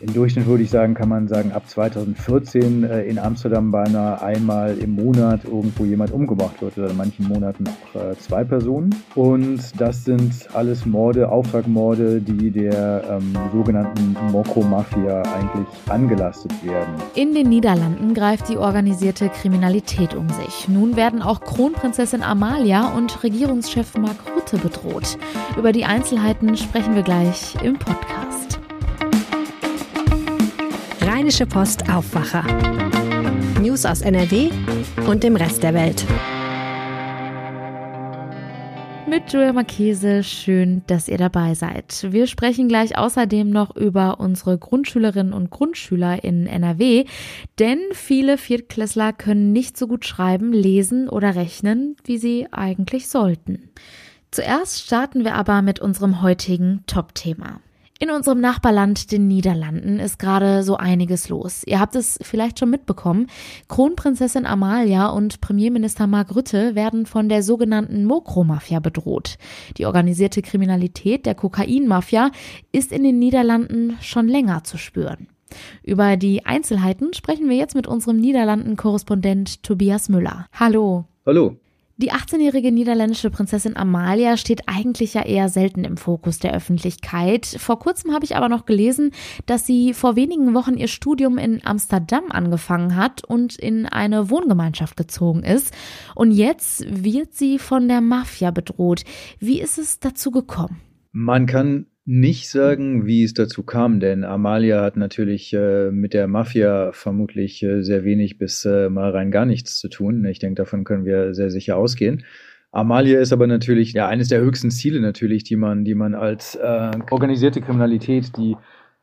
Im Durchschnitt würde ich sagen, kann man sagen, ab 2014 äh, in Amsterdam beinahe einmal im Monat irgendwo jemand umgebracht wird oder in manchen Monaten auch äh, zwei Personen. Und das sind alles Morde, Auftragmorde, die der ähm, sogenannten Mokro-Mafia eigentlich angelastet werden. In den Niederlanden greift die organisierte Kriminalität um sich. Nun werden auch Kronprinzessin Amalia und Regierungschef Mark Rutte bedroht. Über die Einzelheiten sprechen wir gleich im Podcast. Rheinische Post Aufwacher. News aus NRW und dem Rest der Welt. Mit Julia Marchese, schön, dass ihr dabei seid. Wir sprechen gleich außerdem noch über unsere Grundschülerinnen und Grundschüler in NRW, denn viele Viertklässler können nicht so gut schreiben, lesen oder rechnen, wie sie eigentlich sollten. Zuerst starten wir aber mit unserem heutigen Top-Thema. In unserem Nachbarland, den Niederlanden, ist gerade so einiges los. Ihr habt es vielleicht schon mitbekommen. Kronprinzessin Amalia und Premierminister Mark Rutte werden von der sogenannten Mokro-Mafia bedroht. Die organisierte Kriminalität der Kokain-Mafia ist in den Niederlanden schon länger zu spüren. Über die Einzelheiten sprechen wir jetzt mit unserem Niederlanden-Korrespondent Tobias Müller. Hallo. Hallo. Die 18-jährige niederländische Prinzessin Amalia steht eigentlich ja eher selten im Fokus der Öffentlichkeit. Vor kurzem habe ich aber noch gelesen, dass sie vor wenigen Wochen ihr Studium in Amsterdam angefangen hat und in eine Wohngemeinschaft gezogen ist. Und jetzt wird sie von der Mafia bedroht. Wie ist es dazu gekommen? Man kann nicht sagen, wie es dazu kam, denn Amalia hat natürlich äh, mit der Mafia vermutlich äh, sehr wenig bis äh, mal rein gar nichts zu tun. Ich denke, davon können wir sehr sicher ausgehen. Amalia ist aber natürlich ja eines der höchsten Ziele natürlich, die man, die man als äh, organisierte Kriminalität, die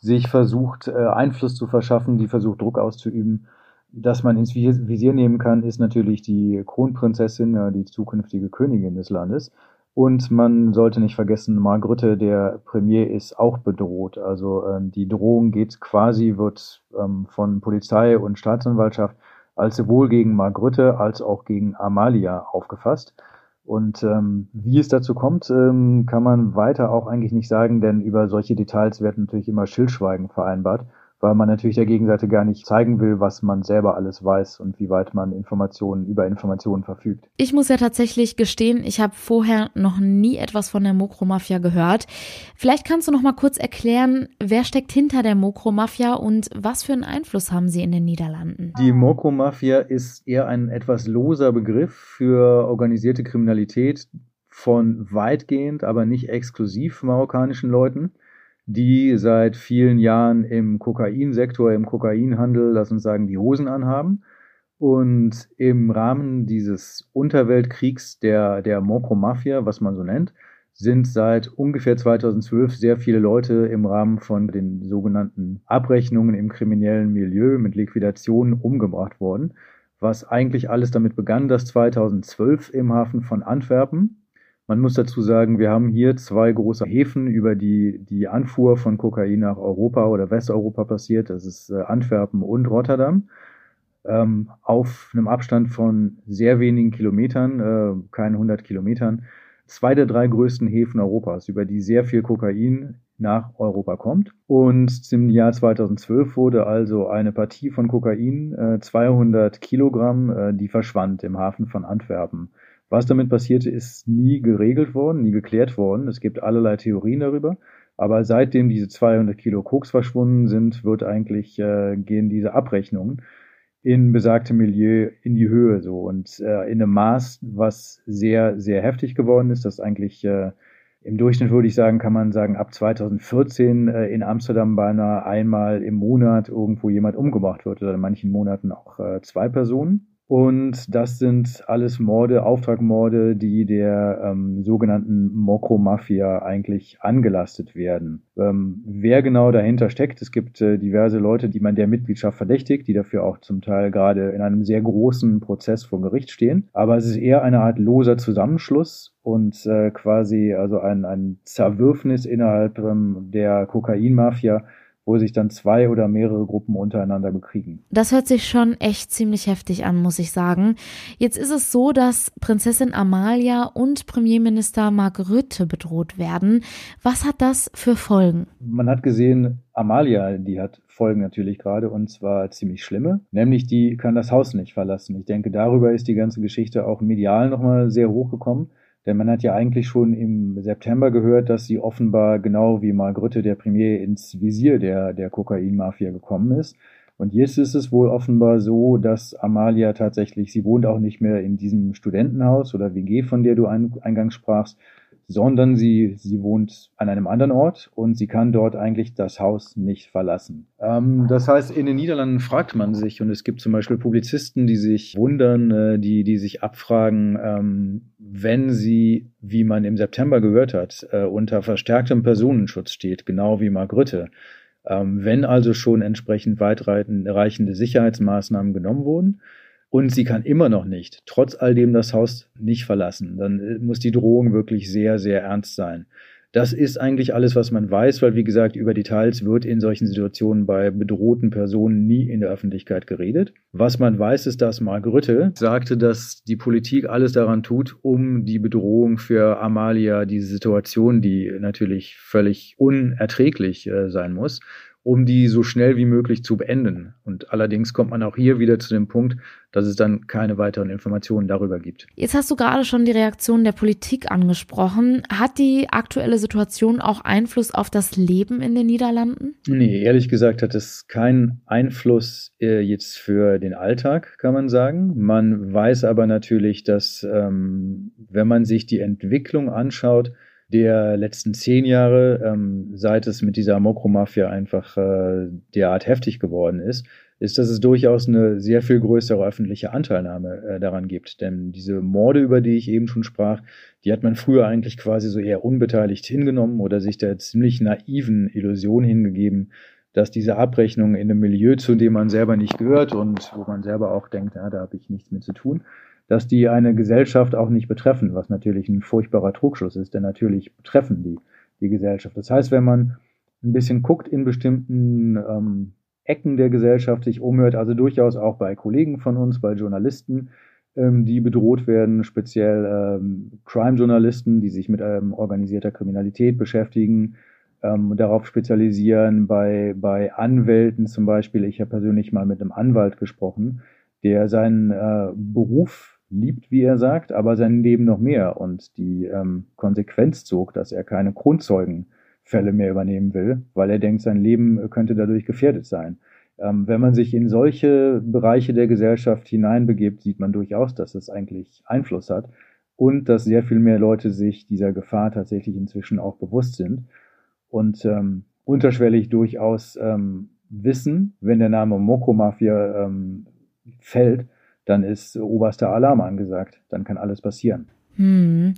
sich versucht, äh, Einfluss zu verschaffen, die versucht, Druck auszuüben, dass man ins Visier nehmen kann, ist natürlich die Kronprinzessin, die zukünftige Königin des Landes. Und man sollte nicht vergessen, Mark Rutte, der Premier, ist auch bedroht. Also ähm, die Drohung geht quasi, wird ähm, von Polizei und Staatsanwaltschaft als sowohl gegen Mark Rutte als auch gegen Amalia aufgefasst. Und ähm, wie es dazu kommt, ähm, kann man weiter auch eigentlich nicht sagen, denn über solche Details wird natürlich immer Schildschweigen vereinbart weil man natürlich der Gegenseite gar nicht zeigen will, was man selber alles weiß und wie weit man Informationen über Informationen verfügt. Ich muss ja tatsächlich gestehen, ich habe vorher noch nie etwas von der Mokro-Mafia gehört. Vielleicht kannst du noch mal kurz erklären, wer steckt hinter der Mokro-Mafia und was für einen Einfluss haben sie in den Niederlanden? Die Mokro-Mafia ist eher ein etwas loser Begriff für organisierte Kriminalität von weitgehend, aber nicht exklusiv marokkanischen Leuten die seit vielen Jahren im Kokainsektor, im Kokainhandel, lass uns sagen, die Hosen anhaben. Und im Rahmen dieses Unterweltkriegs der, der Mokro-Mafia, was man so nennt, sind seit ungefähr 2012 sehr viele Leute im Rahmen von den sogenannten Abrechnungen im kriminellen Milieu mit Liquidationen umgebracht worden. Was eigentlich alles damit begann, dass 2012 im Hafen von Antwerpen man muss dazu sagen, wir haben hier zwei große Häfen, über die die Anfuhr von Kokain nach Europa oder Westeuropa passiert. Das ist äh, Antwerpen und Rotterdam. Ähm, auf einem Abstand von sehr wenigen Kilometern, äh, keinen 100 Kilometern. Zwei der drei größten Häfen Europas, über die sehr viel Kokain nach Europa kommt. Und im Jahr 2012 wurde also eine Partie von Kokain, äh, 200 Kilogramm, äh, die verschwand im Hafen von Antwerpen. Was damit passierte, ist nie geregelt worden, nie geklärt worden. Es gibt allerlei Theorien darüber. Aber seitdem diese 200 Kilo Koks verschwunden sind, wird eigentlich, äh, gehen diese Abrechnungen in besagtem Milieu in die Höhe so und äh, in einem Maß, was sehr, sehr heftig geworden ist, dass eigentlich äh, im Durchschnitt würde ich sagen, kann man sagen, ab 2014 äh, in Amsterdam beinahe einmal im Monat irgendwo jemand umgebracht wird oder in manchen Monaten auch äh, zwei Personen. Und das sind alles Morde, Auftragmorde, die der ähm, sogenannten Mokro-Mafia eigentlich angelastet werden. Ähm, wer genau dahinter steckt, es gibt äh, diverse Leute, die man der Mitgliedschaft verdächtigt, die dafür auch zum Teil gerade in einem sehr großen Prozess vor Gericht stehen. Aber es ist eher eine Art loser Zusammenschluss und äh, quasi also ein, ein Zerwürfnis innerhalb ähm, der Kokain-Mafia, wo sich dann zwei oder mehrere Gruppen untereinander bekriegen. Das hört sich schon echt ziemlich heftig an, muss ich sagen. Jetzt ist es so, dass Prinzessin Amalia und Premierminister Mark Rutte bedroht werden. Was hat das für Folgen? Man hat gesehen, Amalia, die hat Folgen natürlich gerade und zwar ziemlich schlimme, nämlich die kann das Haus nicht verlassen. Ich denke, darüber ist die ganze Geschichte auch medial nochmal sehr hochgekommen. Denn man hat ja eigentlich schon im September gehört, dass sie offenbar genau wie Mark Rutte, der Premier, ins Visier der, der Kokainmafia gekommen ist. Und jetzt ist es wohl offenbar so, dass Amalia tatsächlich, sie wohnt auch nicht mehr in diesem Studentenhaus oder WG, von der du eingangs sprachst, sondern sie, sie wohnt an einem anderen Ort und sie kann dort eigentlich das Haus nicht verlassen. Ähm, das heißt, in den Niederlanden fragt man sich, und es gibt zum Beispiel Publizisten, die sich wundern, äh, die, die sich abfragen, ähm, wenn sie, wie man im September gehört hat, äh, unter verstärktem Personenschutz steht, genau wie Mark. Ähm, wenn also schon entsprechend weitreichende Sicherheitsmaßnahmen genommen wurden, und sie kann immer noch nicht, trotz all dem, das Haus nicht verlassen. Dann äh, muss die Drohung wirklich sehr, sehr ernst sein. Das ist eigentlich alles, was man weiß, weil, wie gesagt, über Details wird in solchen Situationen bei bedrohten Personen nie in der Öffentlichkeit geredet. Was man weiß, ist, dass Mark Rütte sagte, dass die Politik alles daran tut, um die Bedrohung für Amalia, diese Situation, die natürlich völlig unerträglich äh, sein muss, um die so schnell wie möglich zu beenden. Und allerdings kommt man auch hier wieder zu dem Punkt, dass es dann keine weiteren Informationen darüber gibt. Jetzt hast du gerade schon die Reaktion der Politik angesprochen. Hat die aktuelle Situation auch Einfluss auf das Leben in den Niederlanden? Nee, ehrlich gesagt hat es keinen Einfluss äh, jetzt für den Alltag, kann man sagen. Man weiß aber natürlich, dass ähm, wenn man sich die Entwicklung anschaut, der letzten zehn Jahre, ähm, seit es mit dieser Mokromafia einfach äh, derart heftig geworden ist, ist, dass es durchaus eine sehr viel größere öffentliche Anteilnahme äh, daran gibt. Denn diese Morde, über die ich eben schon sprach, die hat man früher eigentlich quasi so eher unbeteiligt hingenommen oder sich der ziemlich naiven Illusion hingegeben, dass diese Abrechnung in einem Milieu, zu dem man selber nicht gehört und wo man selber auch denkt, ja, da habe ich nichts mit zu tun, dass die eine Gesellschaft auch nicht betreffen, was natürlich ein furchtbarer Trugschluss ist, denn natürlich betreffen die die Gesellschaft. Das heißt, wenn man ein bisschen guckt in bestimmten ähm, Ecken der Gesellschaft, sich umhört, also durchaus auch bei Kollegen von uns, bei Journalisten, ähm, die bedroht werden, speziell ähm, Crime-Journalisten, die sich mit ähm, organisierter Kriminalität beschäftigen, ähm, darauf spezialisieren, bei, bei Anwälten zum Beispiel. Ich habe persönlich mal mit einem Anwalt gesprochen, der seinen äh, Beruf liebt, wie er sagt, aber sein Leben noch mehr und die ähm, Konsequenz zog, dass er keine Kronzeugenfälle mehr übernehmen will, weil er denkt, sein Leben könnte dadurch gefährdet sein. Ähm, wenn man sich in solche Bereiche der Gesellschaft hineinbegibt, sieht man durchaus, dass es eigentlich Einfluss hat und dass sehr viel mehr Leute sich dieser Gefahr tatsächlich inzwischen auch bewusst sind und ähm, unterschwellig durchaus ähm, wissen, wenn der Name Moko Mafia ähm, fällt, dann ist oberster Alarm angesagt. Dann kann alles passieren. Hm.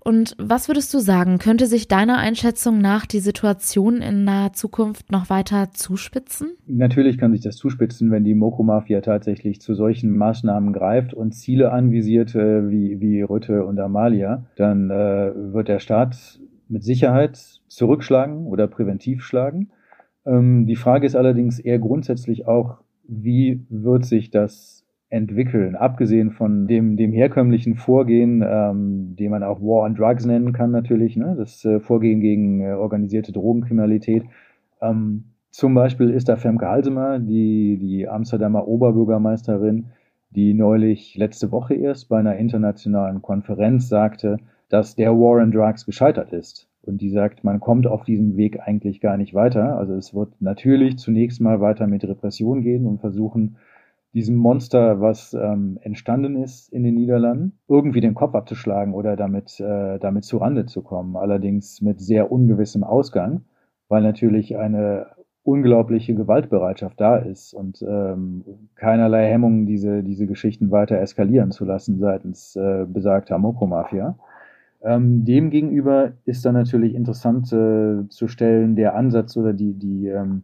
Und was würdest du sagen, könnte sich deiner Einschätzung nach die Situation in naher Zukunft noch weiter zuspitzen? Natürlich kann sich das zuspitzen, wenn die Moko-Mafia tatsächlich zu solchen Maßnahmen greift und Ziele anvisiert äh, wie, wie Rütte und Amalia. Dann äh, wird der Staat mit Sicherheit zurückschlagen oder präventiv schlagen. Ähm, die Frage ist allerdings eher grundsätzlich auch, wie wird sich das entwickeln, abgesehen von dem, dem herkömmlichen Vorgehen, ähm, den man auch War on Drugs nennen kann natürlich, ne? das äh, Vorgehen gegen äh, organisierte Drogenkriminalität. Ähm, zum Beispiel ist da Femke Halsemer, die, die Amsterdamer Oberbürgermeisterin, die neulich letzte Woche erst bei einer internationalen Konferenz sagte, dass der War on Drugs gescheitert ist. Und die sagt, man kommt auf diesem Weg eigentlich gar nicht weiter. Also es wird natürlich zunächst mal weiter mit Repression gehen und versuchen, diesem Monster, was ähm, entstanden ist in den Niederlanden, irgendwie den Kopf abzuschlagen oder damit, äh, damit zu Rande zu kommen. Allerdings mit sehr ungewissem Ausgang, weil natürlich eine unglaubliche Gewaltbereitschaft da ist und ähm, keinerlei Hemmungen, diese, diese Geschichten weiter eskalieren zu lassen seitens äh, besagter Moko-Mafia. Ähm, Demgegenüber ist dann natürlich interessant äh, zu stellen, der Ansatz oder die, die ähm,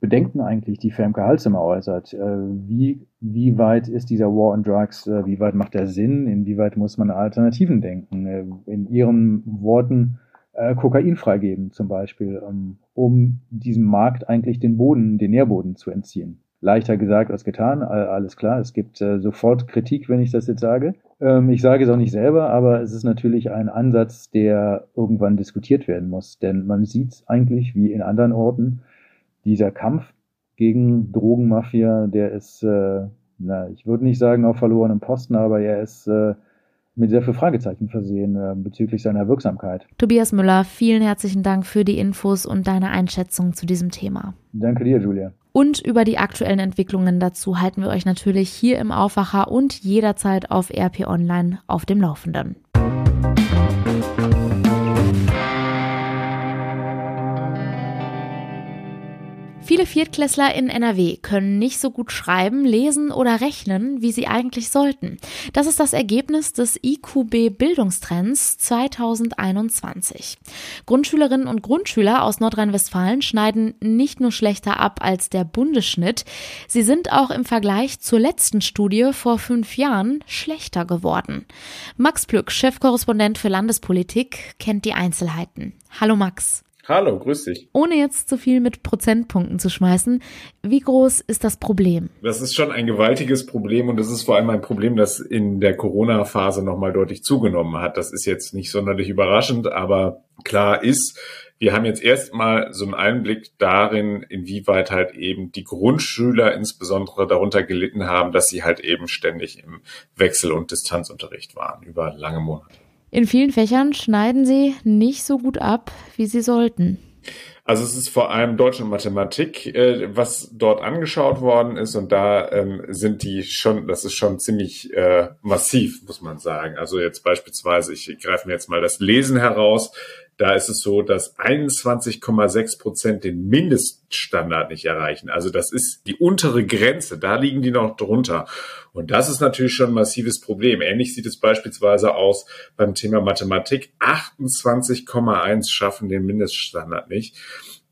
Bedenken eigentlich die Femke Halsemer äußert. Äh, wie, wie weit ist dieser War on Drugs, äh, wie weit macht er Sinn, inwieweit muss man Alternativen denken? Äh, in ihren Worten äh, Kokain freigeben zum Beispiel, ähm, um diesem Markt eigentlich den Boden, den Nährboden zu entziehen. Leichter gesagt als getan, alles klar. Es gibt äh, sofort Kritik, wenn ich das jetzt sage. Ähm, ich sage es auch nicht selber, aber es ist natürlich ein Ansatz, der irgendwann diskutiert werden muss. Denn man sieht eigentlich, wie in anderen Orten, dieser Kampf gegen Drogenmafia, der ist, äh, na, ich würde nicht sagen auf verlorenem Posten, aber er ist äh, mit sehr viel Fragezeichen versehen äh, bezüglich seiner Wirksamkeit. Tobias Müller, vielen herzlichen Dank für die Infos und deine Einschätzung zu diesem Thema. Danke dir, Julia. Und über die aktuellen Entwicklungen dazu halten wir euch natürlich hier im Aufwacher und jederzeit auf RP Online auf dem Laufenden. Viele Viertklässler in NRW können nicht so gut schreiben, lesen oder rechnen, wie sie eigentlich sollten. Das ist das Ergebnis des IQB Bildungstrends 2021. Grundschülerinnen und Grundschüler aus Nordrhein-Westfalen schneiden nicht nur schlechter ab als der Bundesschnitt, sie sind auch im Vergleich zur letzten Studie vor fünf Jahren schlechter geworden. Max Plück, Chefkorrespondent für Landespolitik, kennt die Einzelheiten. Hallo Max. Hallo, grüß dich. Ohne jetzt zu viel mit Prozentpunkten zu schmeißen, wie groß ist das Problem? Das ist schon ein gewaltiges Problem und das ist vor allem ein Problem, das in der Corona-Phase nochmal deutlich zugenommen hat. Das ist jetzt nicht sonderlich überraschend, aber klar ist, wir haben jetzt erstmal so einen Einblick darin, inwieweit halt eben die Grundschüler insbesondere darunter gelitten haben, dass sie halt eben ständig im Wechsel- und Distanzunterricht waren über lange Monate. In vielen Fächern schneiden sie nicht so gut ab, wie sie sollten. Also es ist vor allem Deutsch und Mathematik, äh, was dort angeschaut worden ist und da ähm, sind die schon, das ist schon ziemlich äh, massiv, muss man sagen. Also jetzt beispielsweise, ich greife mir jetzt mal das Lesen heraus. Da ist es so, dass 21,6 Prozent den Mindeststandard nicht erreichen. Also das ist die untere Grenze. Da liegen die noch drunter. Und das ist natürlich schon ein massives Problem. Ähnlich sieht es beispielsweise aus beim Thema Mathematik. 28,1 schaffen den Mindeststandard nicht.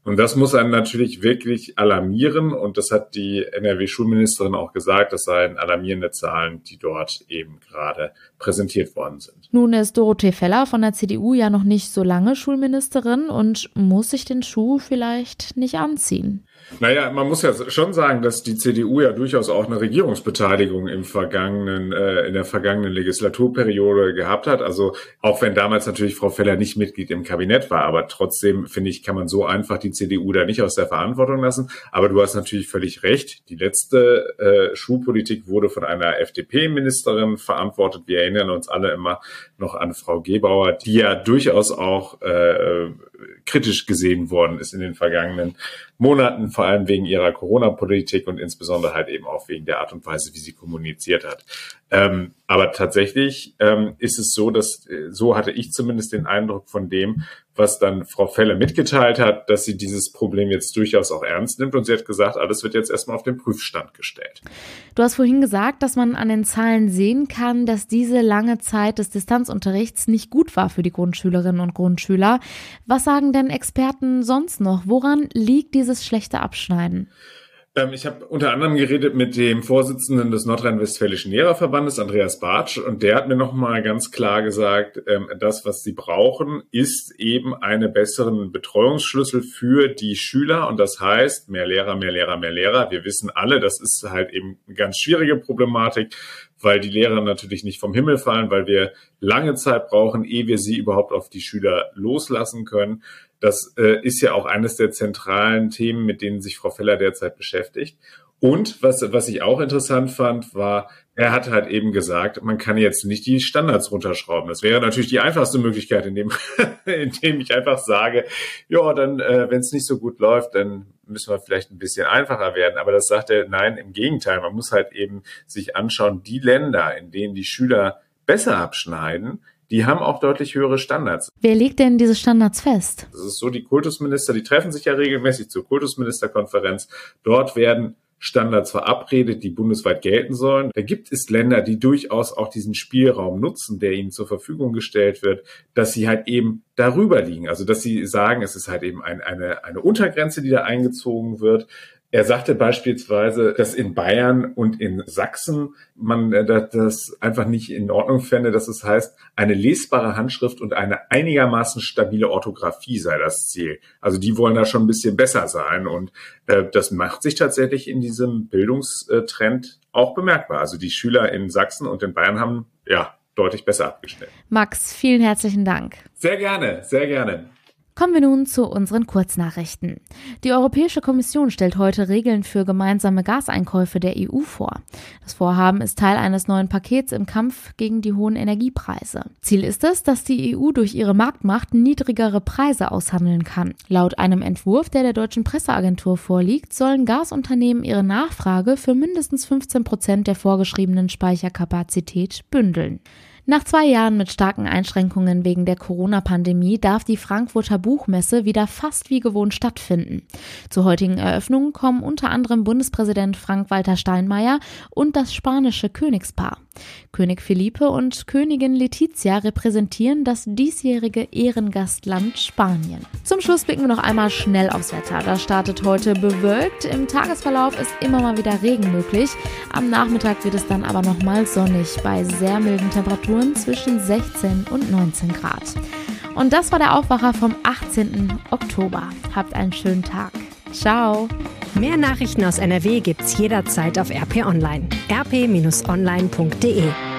Und das muss einen natürlich wirklich alarmieren. Und das hat die NRW-Schulministerin auch gesagt. Das seien alarmierende Zahlen, die dort eben gerade präsentiert worden sind. Nun ist Dorothee Feller von der CDU ja noch nicht so lange Schulministerin und muss sich den Schuh vielleicht nicht anziehen. Naja, man muss ja schon sagen, dass die CDU ja durchaus auch eine Regierungsbeteiligung im vergangenen, äh, in der vergangenen Legislaturperiode gehabt hat. Also auch wenn damals natürlich Frau Feller nicht Mitglied im Kabinett war, aber trotzdem finde ich, kann man so einfach die CDU da nicht aus der Verantwortung lassen. Aber du hast natürlich völlig recht. Die letzte äh, Schulpolitik wurde von einer FDP-Ministerin verantwortet. Wir erinnern uns alle immer noch an Frau Gebauer, die ja durchaus auch äh, kritisch gesehen worden ist in den vergangenen Monaten, vor allem wegen ihrer Corona-Politik und insbesondere halt eben auch wegen der Art und Weise, wie sie kommuniziert hat. Ähm, aber tatsächlich ähm, ist es so, dass äh, so hatte ich zumindest den Eindruck von dem, was dann Frau Felle mitgeteilt hat, dass sie dieses Problem jetzt durchaus auch ernst nimmt und sie hat gesagt, alles wird jetzt erstmal auf den Prüfstand gestellt. Du hast vorhin gesagt, dass man an den Zahlen sehen kann, dass diese lange Zeit des Distanzunterrichts nicht gut war für die Grundschülerinnen und Grundschüler. Was sagen denn Experten sonst noch? Woran liegt dieses schlechte Abschneiden? Ähm, ich habe unter anderem geredet mit dem Vorsitzenden des Nordrhein-Westfälischen Lehrerverbandes, Andreas Bartsch, und der hat mir nochmal ganz klar gesagt, ähm, das, was sie brauchen, ist eben einen besseren Betreuungsschlüssel für die Schüler. Und das heißt, mehr Lehrer, mehr Lehrer, mehr Lehrer. Wir wissen alle, das ist halt eben eine ganz schwierige Problematik, weil die Lehrer natürlich nicht vom Himmel fallen, weil wir lange Zeit brauchen, ehe wir sie überhaupt auf die Schüler loslassen können. Das äh, ist ja auch eines der zentralen Themen, mit denen sich Frau Feller derzeit beschäftigt. Und was, was ich auch interessant fand, war, er hat halt eben gesagt, man kann jetzt nicht die Standards runterschrauben. Das wäre natürlich die einfachste Möglichkeit, indem, indem ich einfach sage, ja, dann, äh, wenn es nicht so gut läuft, dann müssen wir vielleicht ein bisschen einfacher werden. Aber das sagt er, nein, im Gegenteil. Man muss halt eben sich anschauen, die Länder, in denen die Schüler besser abschneiden, die haben auch deutlich höhere Standards. Wer legt denn diese Standards fest? Das ist so, die Kultusminister, die treffen sich ja regelmäßig zur Kultusministerkonferenz. Dort werden Standards verabredet, die bundesweit gelten sollen. Da gibt es Länder, die durchaus auch diesen Spielraum nutzen, der ihnen zur Verfügung gestellt wird, dass sie halt eben darüber liegen. Also dass sie sagen, es ist halt eben ein, eine, eine Untergrenze, die da eingezogen wird. Er sagte beispielsweise, dass in Bayern und in Sachsen man äh, das einfach nicht in Ordnung fände, dass es heißt, eine lesbare Handschrift und eine einigermaßen stabile Orthographie sei das Ziel. Also die wollen da schon ein bisschen besser sein und äh, das macht sich tatsächlich in diesem Bildungstrend auch bemerkbar. Also die Schüler in Sachsen und in Bayern haben ja deutlich besser abgeschnitten. Max, vielen herzlichen Dank. Sehr gerne, sehr gerne. Kommen wir nun zu unseren Kurznachrichten. Die Europäische Kommission stellt heute Regeln für gemeinsame Gaseinkäufe der EU vor. Das Vorhaben ist Teil eines neuen Pakets im Kampf gegen die hohen Energiepreise. Ziel ist es, dass die EU durch ihre Marktmacht niedrigere Preise aushandeln kann. Laut einem Entwurf, der der deutschen Presseagentur vorliegt, sollen Gasunternehmen ihre Nachfrage für mindestens 15 Prozent der vorgeschriebenen Speicherkapazität bündeln. Nach zwei Jahren mit starken Einschränkungen wegen der Corona-Pandemie darf die Frankfurter Buchmesse wieder fast wie gewohnt stattfinden. Zur heutigen Eröffnung kommen unter anderem Bundespräsident Frank-Walter Steinmeier und das spanische Königspaar. König Felipe und Königin Letizia repräsentieren das diesjährige Ehrengastland Spanien. Zum Schluss blicken wir noch einmal schnell aufs Wetter. Das startet heute bewölkt. Im Tagesverlauf ist immer mal wieder Regen möglich. Am Nachmittag wird es dann aber nochmal sonnig bei sehr milden Temperaturen zwischen 16 und 19 Grad. Und das war der Aufwacher vom 18. Oktober. Habt einen schönen Tag. Ciao. Mehr Nachrichten aus NRW gibt's jederzeit auf RP Online. rp-online.de